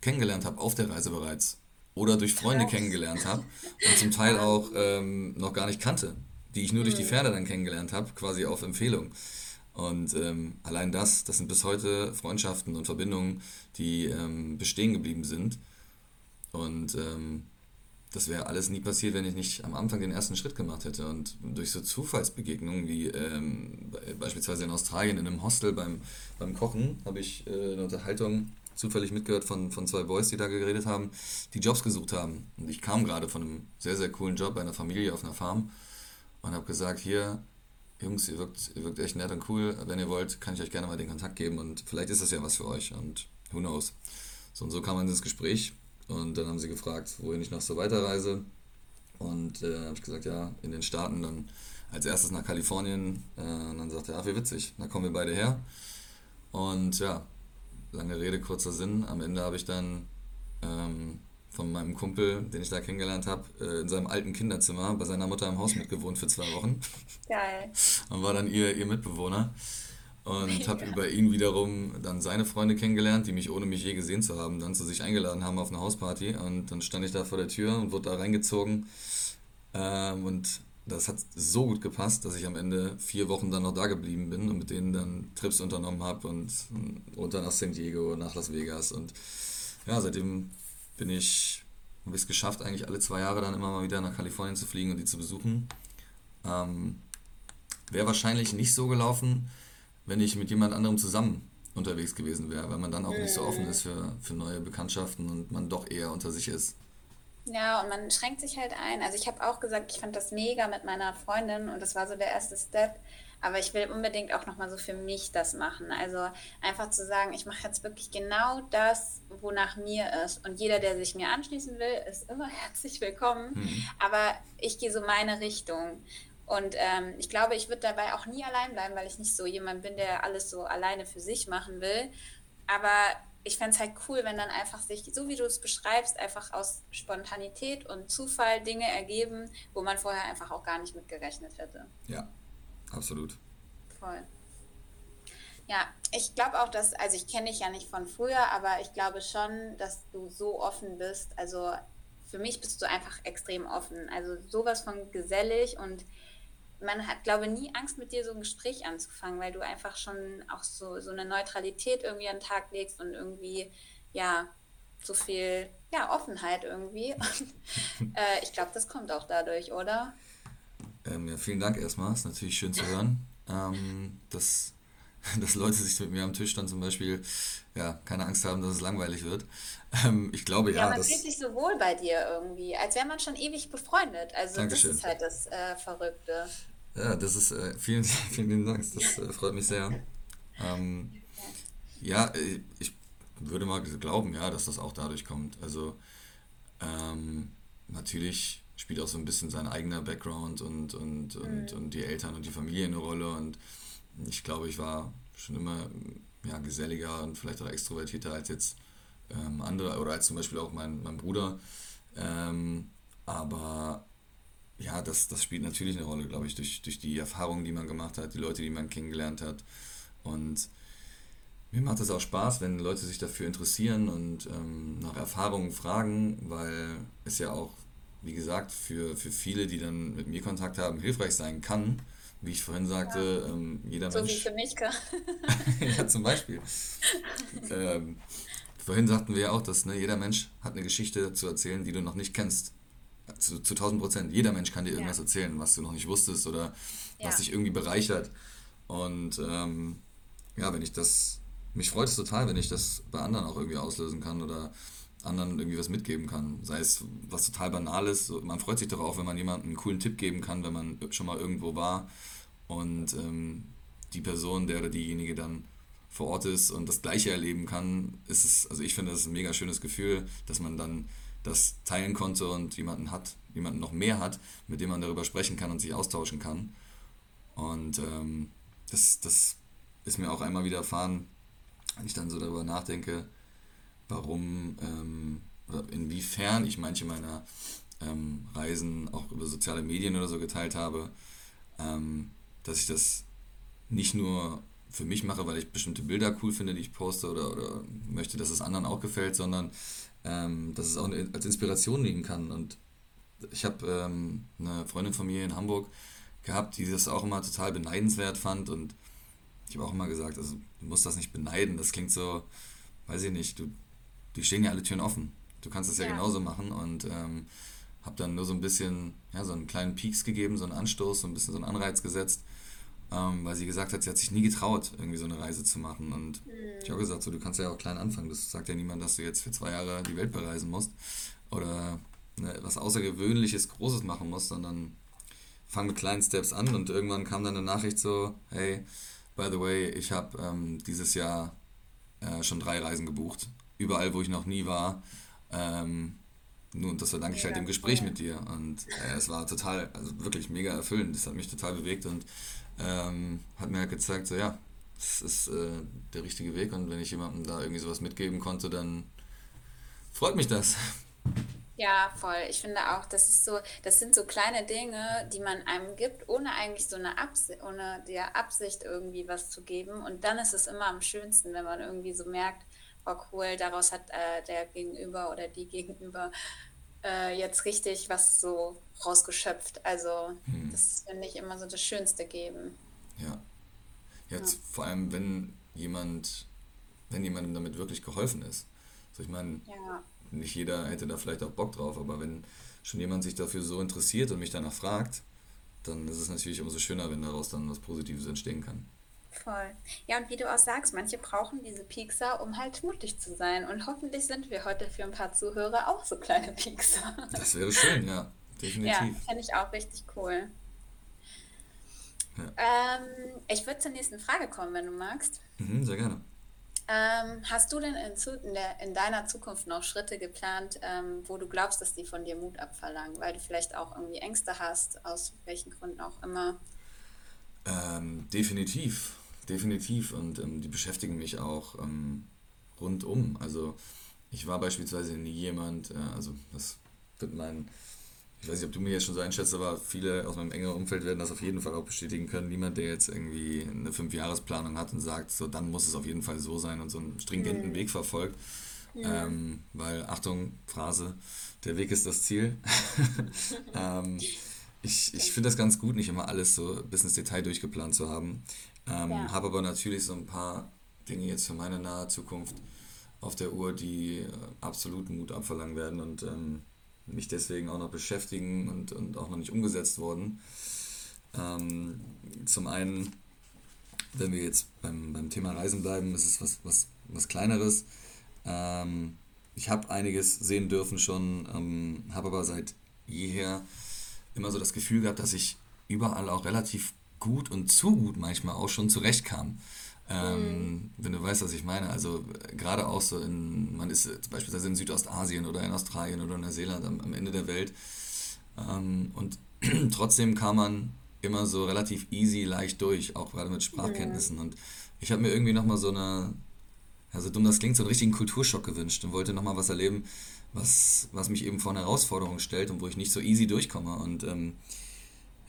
kennengelernt habe auf der Reise bereits oder durch Freunde kennengelernt habe und zum Teil auch ähm, noch gar nicht kannte, die ich nur durch die mhm. Pferde dann kennengelernt habe, quasi auf Empfehlung. Und ähm, allein das, das sind bis heute Freundschaften und Verbindungen, die ähm, bestehen geblieben sind. Und ähm, das wäre alles nie passiert, wenn ich nicht am Anfang den ersten Schritt gemacht hätte. Und durch so Zufallsbegegnungen wie ähm, beispielsweise in Australien in einem Hostel beim, beim Kochen habe ich äh, eine Unterhaltung zufällig mitgehört von, von zwei Boys, die da geredet haben, die Jobs gesucht haben. Und ich kam gerade von einem sehr, sehr coolen Job bei einer Familie auf einer Farm und habe gesagt, hier, Jungs, ihr wirkt, ihr wirkt echt nett und cool. Wenn ihr wollt, kann ich euch gerne mal den Kontakt geben und vielleicht ist das ja was für euch und who knows. So und so kam man ins Gespräch und dann haben sie gefragt, wohin ich noch so weiterreise. Und äh, habe ich gesagt, ja, in den Staaten, dann als erstes nach Kalifornien. Äh, und dann sagte er, ach, wie witzig, da kommen wir beide her. Und ja, lange Rede, kurzer Sinn. Am Ende habe ich dann ähm, von meinem Kumpel, den ich da kennengelernt habe, äh, in seinem alten Kinderzimmer bei seiner Mutter im Haus mitgewohnt für zwei Wochen. Geil. Und war dann ihr, ihr Mitbewohner. Und habe über ihn wiederum dann seine Freunde kennengelernt, die mich ohne mich je gesehen zu haben, dann zu sich eingeladen haben auf eine Hausparty. Und dann stand ich da vor der Tür und wurde da reingezogen. Ähm, und das hat so gut gepasst, dass ich am Ende vier Wochen dann noch da geblieben bin und mit denen dann Trips unternommen habe und, und runter nach San Diego, nach Las Vegas. Und ja, seitdem bin ich, habe ich es geschafft, eigentlich alle zwei Jahre dann immer mal wieder nach Kalifornien zu fliegen und die zu besuchen. Ähm, Wäre wahrscheinlich nicht so gelaufen, wenn ich mit jemand anderem zusammen unterwegs gewesen wäre, weil man dann auch nicht so offen ist für, für neue Bekanntschaften und man doch eher unter sich ist. Ja, und man schränkt sich halt ein. Also ich habe auch gesagt, ich fand das mega mit meiner Freundin und das war so der erste Step. Aber ich will unbedingt auch nochmal so für mich das machen. Also einfach zu sagen, ich mache jetzt wirklich genau das, wonach mir ist. Und jeder, der sich mir anschließen will, ist immer herzlich willkommen. Mhm. Aber ich gehe so meine Richtung. Und ähm, ich glaube, ich würde dabei auch nie allein bleiben, weil ich nicht so jemand bin, der alles so alleine für sich machen will. Aber ich fände es halt cool, wenn dann einfach sich, so wie du es beschreibst, einfach aus Spontanität und Zufall Dinge ergeben, wo man vorher einfach auch gar nicht mit gerechnet hätte. Ja, absolut. Voll. Ja, ich glaube auch, dass, also ich kenne dich ja nicht von früher, aber ich glaube schon, dass du so offen bist. Also für mich bist du einfach extrem offen. Also sowas von gesellig und man hat, glaube ich, nie Angst, mit dir so ein Gespräch anzufangen, weil du einfach schon auch so, so eine Neutralität irgendwie an den Tag legst und irgendwie, ja, so viel, ja, Offenheit irgendwie. Und, äh, ich glaube, das kommt auch dadurch, oder? Ähm, ja, vielen Dank erstmal. Ist natürlich schön zu hören, ähm, dass, dass Leute sich mit mir am Tisch dann zum Beispiel ja, keine Angst haben, dass es langweilig wird. Ähm, ich glaube ja. Ja, man fühlt sich so wohl bei dir irgendwie, als wäre man schon ewig befreundet. Also Dankeschön. das ist halt das äh, Verrückte. Ja, das ist, äh, vielen, vielen Dank, das äh, freut mich sehr. Ähm, ja, äh, ich würde mal glauben, ja, dass das auch dadurch kommt. Also ähm, natürlich spielt auch so ein bisschen sein eigener Background und, und, und, mhm. und die Eltern und die Familie eine Rolle. Und ich glaube, ich war schon immer ja, geselliger und vielleicht auch extrovertierter als jetzt ähm, andere oder als zum Beispiel auch mein, mein Bruder. Ähm, aber ja, das, das spielt natürlich eine Rolle, glaube ich, durch, durch die Erfahrungen, die man gemacht hat, die Leute, die man kennengelernt hat. Und mir macht es auch Spaß, wenn Leute sich dafür interessieren und ähm, nach Erfahrungen fragen, weil es ja auch, wie gesagt, für, für viele, die dann mit mir Kontakt haben, hilfreich sein kann. Wie ich vorhin sagte, ja. ähm, jeder so Mensch. So wie für mich, ja, zum Beispiel. ähm, vorhin sagten wir ja auch, dass ne, jeder Mensch hat eine Geschichte zu erzählen, die du noch nicht kennst zu, zu 1000 Prozent. Jeder Mensch kann dir irgendwas ja. erzählen, was du noch nicht wusstest oder ja. was dich irgendwie bereichert. Und ähm, ja, wenn ich das, mich freut es total, wenn ich das bei anderen auch irgendwie auslösen kann oder anderen irgendwie was mitgeben kann. Sei es was total Banales. Man freut sich doch auch, wenn man jemandem einen coolen Tipp geben kann, wenn man schon mal irgendwo war und ähm, die Person, der oder diejenige dann vor Ort ist und das Gleiche erleben kann, ist es, also ich finde, das ist ein mega schönes Gefühl, dass man dann das teilen konnte und jemanden hat, jemanden noch mehr hat, mit dem man darüber sprechen kann und sich austauschen kann. Und ähm, das, das ist mir auch einmal widerfahren, wenn ich dann so darüber nachdenke, warum ähm, oder inwiefern ich manche meiner ähm, Reisen auch über soziale Medien oder so geteilt habe, ähm, dass ich das nicht nur für mich mache, weil ich bestimmte Bilder cool finde, die ich poste oder, oder möchte, dass es anderen auch gefällt, sondern ähm, dass es auch als Inspiration nehmen kann. Und ich habe ähm, eine Freundin von mir in Hamburg gehabt, die das auch immer total beneidenswert fand und ich habe auch immer gesagt, also du musst das nicht beneiden, das klingt so, weiß ich nicht, du, die stehen ja alle Türen offen. Du kannst es ja. ja, genauso machen und ähm, habe dann nur so ein bisschen, ja, so einen kleinen Peaks gegeben, so einen Anstoß, so ein bisschen so einen Anreiz gesetzt ähm, weil sie gesagt hat, sie hat sich nie getraut, irgendwie so eine Reise zu machen. Und mhm. ich habe gesagt, so, du kannst ja auch klein anfangen. Das sagt ja niemand, dass du jetzt für zwei Jahre die Welt bereisen musst oder ne, was Außergewöhnliches, Großes machen musst, sondern fang mit kleinen Steps an. Und irgendwann kam dann eine Nachricht so, hey, by the way, ich habe ähm, dieses Jahr äh, schon drei Reisen gebucht. Überall, wo ich noch nie war. Ähm, nun, das verdanke ich halt dem Gespräch mit dir. Und äh, es war total, also wirklich mega erfüllend. Das hat mich total bewegt und ähm, hat mir halt gezeigt, so ja, das ist äh, der richtige Weg und wenn ich jemandem da irgendwie sowas mitgeben konnte, dann freut mich das. Ja, voll. Ich finde auch, das ist so, das sind so kleine Dinge, die man einem gibt, ohne eigentlich so eine Absicht, ohne der Absicht irgendwie was zu geben. Und dann ist es immer am schönsten, wenn man irgendwie so merkt, oh cool, daraus hat äh, der Gegenüber oder die Gegenüber äh, jetzt richtig was so rausgeschöpft. Also hm. das finde ich immer so das Schönste geben. Ja. Jetzt ja. vor allem, wenn jemand, wenn jemandem damit wirklich geholfen ist. So, ich meine, ja. nicht jeder hätte da vielleicht auch Bock drauf, aber wenn schon jemand sich dafür so interessiert und mich danach fragt, dann ist es natürlich umso schöner, wenn daraus dann was Positives entstehen kann. Voll. Ja, und wie du auch sagst, manche brauchen diese Piekser, um halt mutig zu sein. Und hoffentlich sind wir heute für ein paar Zuhörer auch so kleine Piekser. Das wäre schön, ja. Definitiv. Ja, fände ich auch richtig cool. Ähm, ich würde zur nächsten Frage kommen, wenn du magst. Mhm, sehr gerne. Ähm, hast du denn in, in, der, in deiner Zukunft noch Schritte geplant, ähm, wo du glaubst, dass die von dir Mut abverlangen, weil du vielleicht auch irgendwie Ängste hast, aus welchen Gründen auch immer? Ähm, definitiv, definitiv. Und ähm, die beschäftigen mich auch ähm, rundum. Also ich war beispielsweise nie jemand, äh, also das wird mein ich weiß nicht, ob du mir jetzt schon so einschätzt, aber viele aus meinem engeren Umfeld werden das auf jeden Fall auch bestätigen können. Niemand, der jetzt irgendwie eine Fünfjahresplanung hat und sagt, so dann muss es auf jeden Fall so sein und so einen stringenten mhm. Weg verfolgt. Ja. Ähm, weil, Achtung, Phrase, der Weg ist das Ziel. ähm, ich ich finde das ganz gut, nicht immer alles so bis ins Detail durchgeplant zu haben. Ähm, ja. Habe aber natürlich so ein paar Dinge jetzt für meine nahe Zukunft auf der Uhr, die äh, absolut Mut abverlangen werden und ähm, mich deswegen auch noch beschäftigen und, und auch noch nicht umgesetzt worden. Ähm, zum einen, wenn wir jetzt beim, beim Thema Reisen bleiben, ist es was, was, was Kleineres. Ähm, ich habe einiges sehen dürfen schon, ähm, habe aber seit jeher immer so das Gefühl gehabt, dass ich überall auch relativ gut und zu gut manchmal auch schon zurechtkam. Ähm, mhm. Wenn du weißt, was ich meine. Also gerade auch so in, man ist beispielsweise in Südostasien oder in Australien oder in Neuseeland am, am Ende der Welt. Ähm, und trotzdem kam man immer so relativ easy, leicht durch, auch gerade mit Sprachkenntnissen. Mhm. Und ich habe mir irgendwie nochmal so eine, ja so dumm das klingt, so einen richtigen Kulturschock gewünscht und wollte nochmal was erleben, was, was mich eben vor eine Herausforderung stellt und wo ich nicht so easy durchkomme. Und ähm,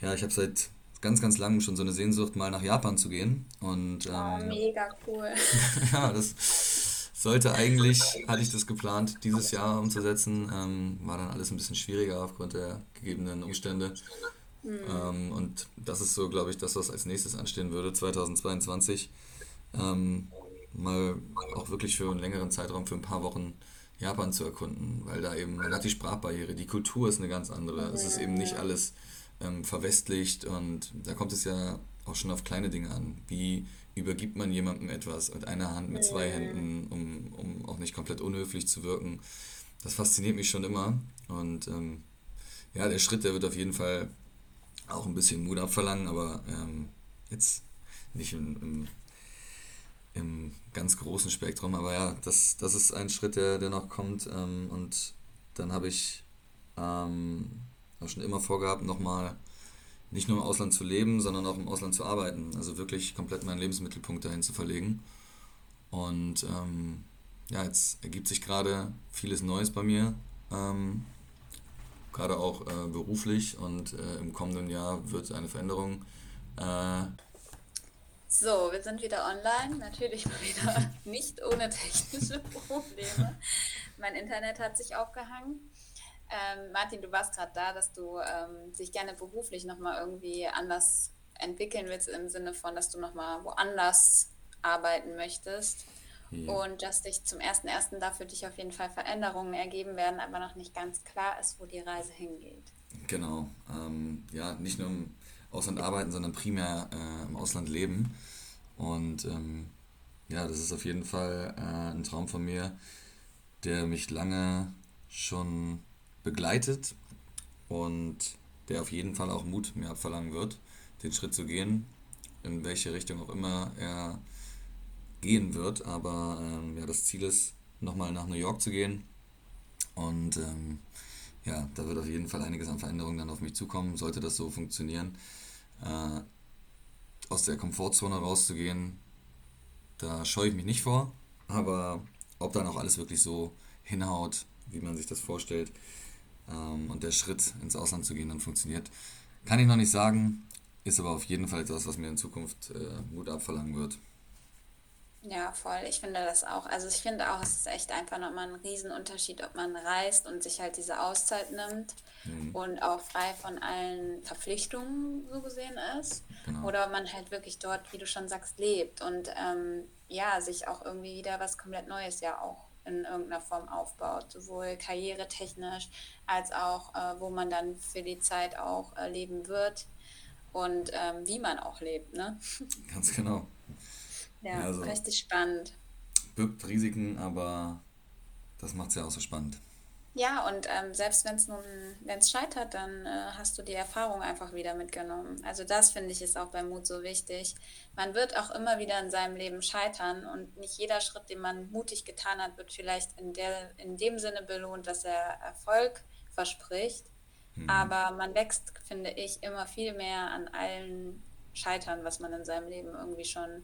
ja, ich habe seit ganz, ganz lang schon so eine Sehnsucht, mal nach Japan zu gehen. Und, oh, ähm, oh, mega cool. ja, das sollte eigentlich, hatte ich das geplant, dieses Jahr umzusetzen. Ähm, war dann alles ein bisschen schwieriger aufgrund der gegebenen Umstände. Mhm. Ähm, und das ist so, glaube ich, das, was als nächstes anstehen würde, 2022. Ähm, mal auch wirklich für einen längeren Zeitraum, für ein paar Wochen Japan zu erkunden, weil da eben, man hat die Sprachbarriere, die Kultur ist eine ganz andere. Es ist eben nicht alles ähm, verwestlicht und da kommt es ja auch schon auf kleine Dinge an. Wie übergibt man jemandem etwas mit einer Hand, mit zwei Händen, um, um auch nicht komplett unhöflich zu wirken. Das fasziniert mich schon immer und ähm, ja, der Schritt, der wird auf jeden Fall auch ein bisschen Mut abverlangen, aber ähm, jetzt nicht im, im, im, ganz großen Spektrum. Aber ja, das, das ist ein Schritt, der, der noch kommt. Ähm, und dann habe ich ähm, habe schon immer vorgehabt, nochmal nicht nur im Ausland zu leben, sondern auch im Ausland zu arbeiten. Also wirklich komplett meinen Lebensmittelpunkt dahin zu verlegen. Und ähm, ja, jetzt ergibt sich gerade vieles Neues bei mir, ähm, gerade auch äh, beruflich und äh, im kommenden Jahr wird eine Veränderung. Äh, so, wir sind wieder online, natürlich mal wieder nicht ohne technische Probleme. Mein Internet hat sich aufgehangen. Ähm, Martin, du warst gerade da, dass du ähm, dich gerne beruflich nochmal irgendwie anders entwickeln willst, im Sinne von, dass du nochmal woanders arbeiten möchtest. Ja. Und dass dich zum 1.1. da für dich auf jeden Fall Veränderungen ergeben werden, aber noch nicht ganz klar ist, wo die Reise hingeht. Genau. Ähm, ja, nicht nur im Ausland arbeiten, sondern primär äh, im Ausland leben. Und ähm, ja, das ist auf jeden Fall äh, ein Traum von mir, der mich lange schon begleitet und der auf jeden Fall auch Mut mir abverlangen wird, den Schritt zu gehen, in welche Richtung auch immer er gehen wird. Aber ähm, ja, das Ziel ist, nochmal nach New York zu gehen. Und ähm, ja, da wird auf jeden Fall einiges an Veränderungen dann auf mich zukommen, sollte das so funktionieren. Äh, aus der Komfortzone rauszugehen, da scheue ich mich nicht vor. Aber ob dann auch alles wirklich so hinhaut, wie man sich das vorstellt, ähm, und der Schritt ins Ausland zu gehen dann funktioniert. Kann ich noch nicht sagen, ist aber auf jeden Fall etwas, was mir in Zukunft äh, Mut abverlangen wird. Ja, voll. Ich finde das auch. Also ich finde auch, es ist echt einfach nochmal ein Riesenunterschied, ob man reist und sich halt diese Auszeit nimmt mhm. und auch frei von allen Verpflichtungen so gesehen ist. Genau. Oder ob man halt wirklich dort, wie du schon sagst, lebt und ähm, ja, sich auch irgendwie wieder was komplett Neues ja auch in irgendeiner Form aufbaut, sowohl karrieretechnisch als auch, äh, wo man dann für die Zeit auch äh, leben wird und ähm, wie man auch lebt. Ne? Ganz genau. Ja, also, richtig spannend. Birgt Risiken, aber das macht es ja auch so spannend. Ja, und ähm, selbst wenn es nun, wenn es scheitert, dann äh, hast du die Erfahrung einfach wieder mitgenommen. Also das finde ich ist auch beim Mut so wichtig. Man wird auch immer wieder in seinem Leben scheitern und nicht jeder Schritt, den man mutig getan hat, wird vielleicht in der, in dem Sinne belohnt, dass er Erfolg verspricht. Mhm. Aber man wächst, finde ich, immer viel mehr an allen Scheitern, was man in seinem Leben irgendwie schon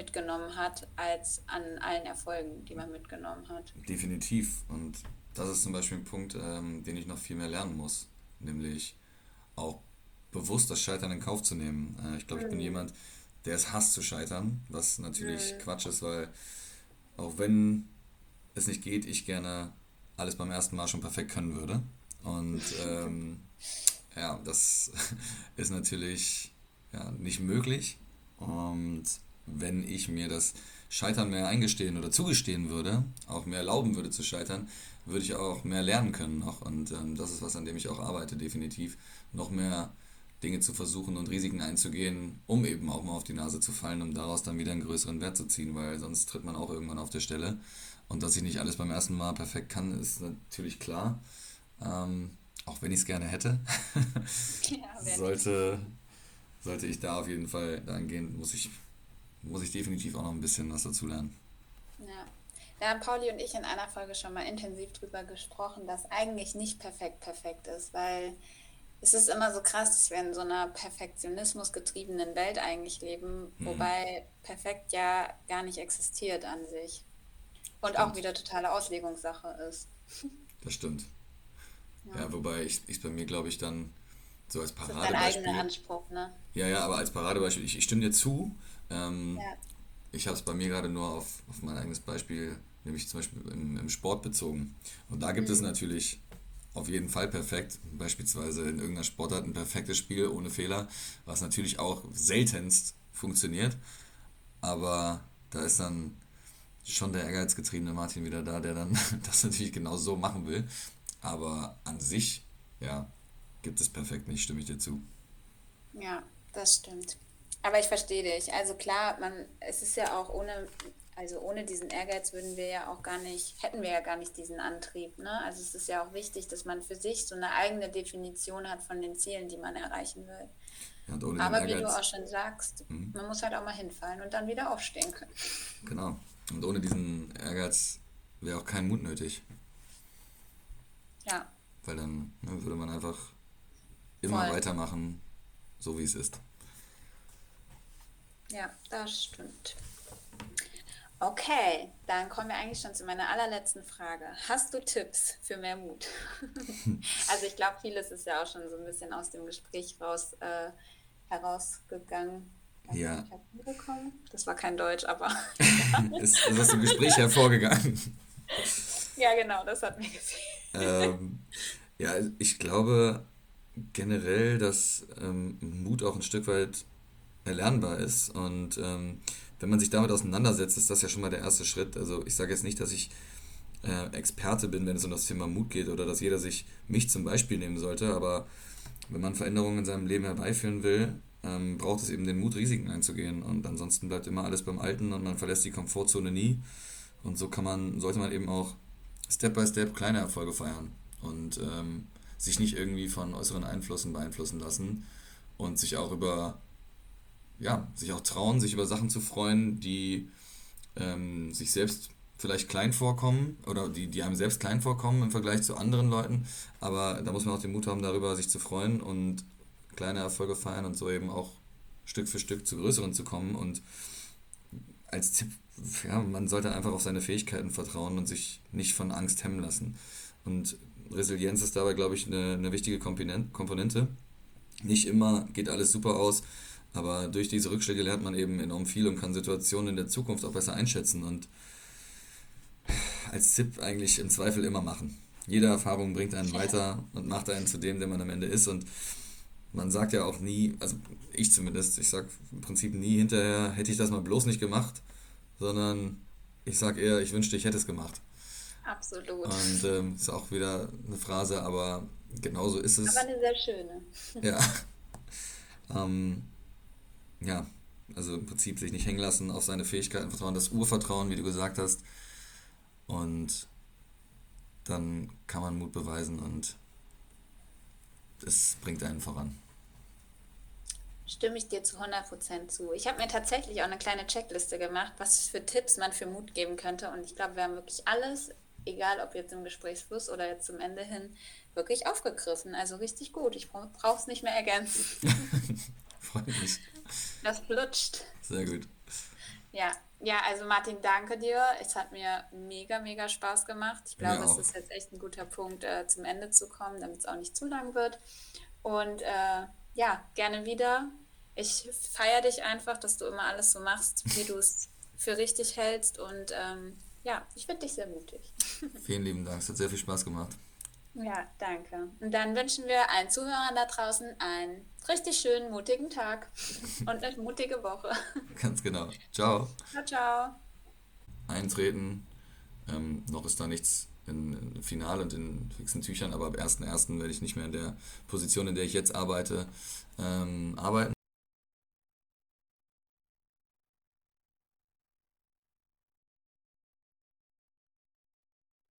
mitgenommen hat, als an allen Erfolgen, die man mitgenommen hat. Definitiv. Und das ist zum Beispiel ein Punkt, ähm, den ich noch viel mehr lernen muss. Nämlich auch bewusst das Scheitern in Kauf zu nehmen. Äh, ich glaube, ich bin Mhm. jemand, der es hasst zu scheitern, was natürlich Mhm. Quatsch ist, weil auch wenn es nicht geht, ich gerne alles beim ersten Mal schon perfekt können würde. Und ähm, ja, das ist natürlich ja, nicht möglich. Und wenn ich mir das Scheitern mehr eingestehen oder zugestehen würde, auch mehr erlauben würde zu scheitern, würde ich auch mehr lernen können noch. Und ähm, das ist was, an dem ich auch arbeite, definitiv. Noch mehr Dinge zu versuchen und Risiken einzugehen, um eben auch mal auf die Nase zu fallen, um daraus dann wieder einen größeren Wert zu ziehen, weil sonst tritt man auch irgendwann auf der Stelle. Und dass ich nicht alles beim ersten Mal perfekt kann, ist natürlich klar. Ähm, auch wenn ich es gerne hätte, Ja, sollte, sollte ich da auf jeden Fall dahingehend, muss ich, muss ich definitiv auch noch ein bisschen was dazu lernen. Ja. Da haben Pauli und ich in einer Folge schon mal intensiv drüber gesprochen, dass eigentlich nicht perfekt perfekt ist, weil es ist immer so krass, dass wir in so einer Perfektionismus getriebenen Welt eigentlich leben, Mhm, wobei perfekt ja gar nicht existiert an sich und auch stimmt, wieder totale Auslegungssache ist. das stimmt. Ja. Ja, wobei ich es bei mir, glaube ich, dann so als Das ist dein eigener Paradebeispiel, Anspruch, ne? ja, ja, aber als Paradebeispiel, ich, ich stimme dir zu, ähm, Ja. ich habe es bei mir gerade nur auf, auf mein eigenes Beispiel, nämlich zum Beispiel im, im Sport bezogen. Und da gibt es Mhm. natürlich auf jeden Fall perfekt, beispielsweise in irgendeiner Sportart ein perfektes Spiel ohne Fehler, was natürlich auch seltenst funktioniert, aber da ist dann schon der ehrgeizgetriebene Martin wieder da, der dann das natürlich genau so machen will. Aber an sich, ja, gibt es perfekt nicht, stimme ich dir zu. Ja, das stimmt. Aber ich verstehe dich. Also klar, man, es ist ja auch ohne, also ohne diesen Ehrgeiz würden wir ja auch gar nicht, hätten wir ja gar nicht diesen Antrieb, ne? Also es ist ja auch wichtig, dass man für sich so eine eigene Definition hat von den Zielen, die man erreichen will. Ja, Aber wie du auch schon sagst, hm, man muss halt auch mal hinfallen und dann wieder aufstehen können. genau, und ohne diesen Ehrgeiz wäre auch kein Mut nötig, Ja, weil dann ne, würde man einfach immer voll. weitermachen, so wie es ist. Ja, das stimmt. Okay, dann kommen wir eigentlich schon zu meiner allerletzten Frage. Hast du Tipps für mehr Mut? Also ich glaube, vieles ist ja auch schon so ein bisschen aus dem Gespräch raus, äh, herausgegangen. Ja. Das war kein Deutsch, aber ist, ist aus dem Gespräch hervorgegangen. ja, genau, das hat mir gefehlt. Ähm, ja, ich glaube generell, dass ähm, Mut auch ein Stück weit erlernbar ist. Und ähm, wenn man sich damit auseinandersetzt, ist das ja schon mal der erste Schritt. Also ich sage jetzt nicht, dass ich äh, Experte bin, wenn es um das Thema Mut geht oder dass jeder sich mich zum Beispiel nehmen sollte, aber wenn man Veränderungen in seinem Leben herbeiführen will, ähm, braucht es eben den Mut, Risiken einzugehen. Und ansonsten bleibt immer alles beim Alten und man verlässt die Komfortzone nie. Und so kann man, sollte man eben auch Step by Step kleine Erfolge feiern und ähm, sich nicht irgendwie von äußeren Einflüssen beeinflussen lassen und sich auch über, ja, sich auch trauen, sich über Sachen zu freuen, die ähm, sich selbst vielleicht klein vorkommen oder die, die einem selbst klein vorkommen im Vergleich zu anderen Leuten. Aber da muss man auch den Mut haben, darüber sich zu freuen und kleine Erfolge feiern und so eben auch Stück für Stück zu größeren zu kommen. Und als Tipp, ja, man sollte einfach auf seine Fähigkeiten vertrauen und sich nicht von Angst hemmen lassen. Und Resilienz ist dabei, glaube ich, eine, eine wichtige Komponent- Komponente. Nicht immer geht alles super aus, aber durch diese Rückschläge lernt man eben enorm viel und kann Situationen in der Zukunft auch besser einschätzen und als Tipp eigentlich im Zweifel immer machen. Jede Erfahrung bringt einen weiter und macht einen zu dem, der man am Ende ist. Und man sagt ja auch nie, also ich zumindest, ich sag im Prinzip nie hinterher, hätte ich das mal bloß nicht gemacht, sondern ich sag eher, ich wünschte, ich hätte es gemacht. absolut. Und ähm, ist auch wieder eine Phrase, aber genauso ist Aber es. eine sehr schöne. Ja, ähm, ja, also im Prinzip sich nicht hängen lassen, auf seine Fähigkeiten vertrauen, das Urvertrauen, wie du gesagt hast. Und dann kann man Mut beweisen und es bringt einen voran. Stimme ich dir zu 100% zu. Ich habe mir tatsächlich auch eine kleine Checkliste gemacht, was für Tipps man für Mut geben könnte. Und ich glaube, wir haben wirklich alles, egal ob jetzt im Gesprächsfluss oder jetzt zum Ende hin, wirklich aufgegriffen. Also richtig gut. Ich brauche es nicht mehr ergänzen. Freut mich. Das flutscht. Sehr gut. Ja, ja, also Martin, danke dir. Es hat mir mega, mega Spaß gemacht. Ich glaube, es ist jetzt echt ein guter Punkt, äh, zum Ende zu kommen, damit es auch nicht zu lang wird. Und äh, ja, gerne wieder. Ich feiere dich einfach, dass du immer alles so machst, wie du es für richtig hältst. Und ähm, ja, ich finde dich sehr mutig. Vielen lieben Dank. Es hat sehr viel Spaß gemacht. Ja, danke. Und dann wünschen wir allen Zuhörern da draußen einen richtig schönen, mutigen Tag und eine mutige Woche. Ganz genau. Ciao. Ciao, ciao. Eintreten. Ähm, noch ist da nichts in, in Final und in fixen Tüchern, aber ab 1.1. werde ich nicht mehr in der Position, in der ich jetzt arbeite, ähm, arbeiten.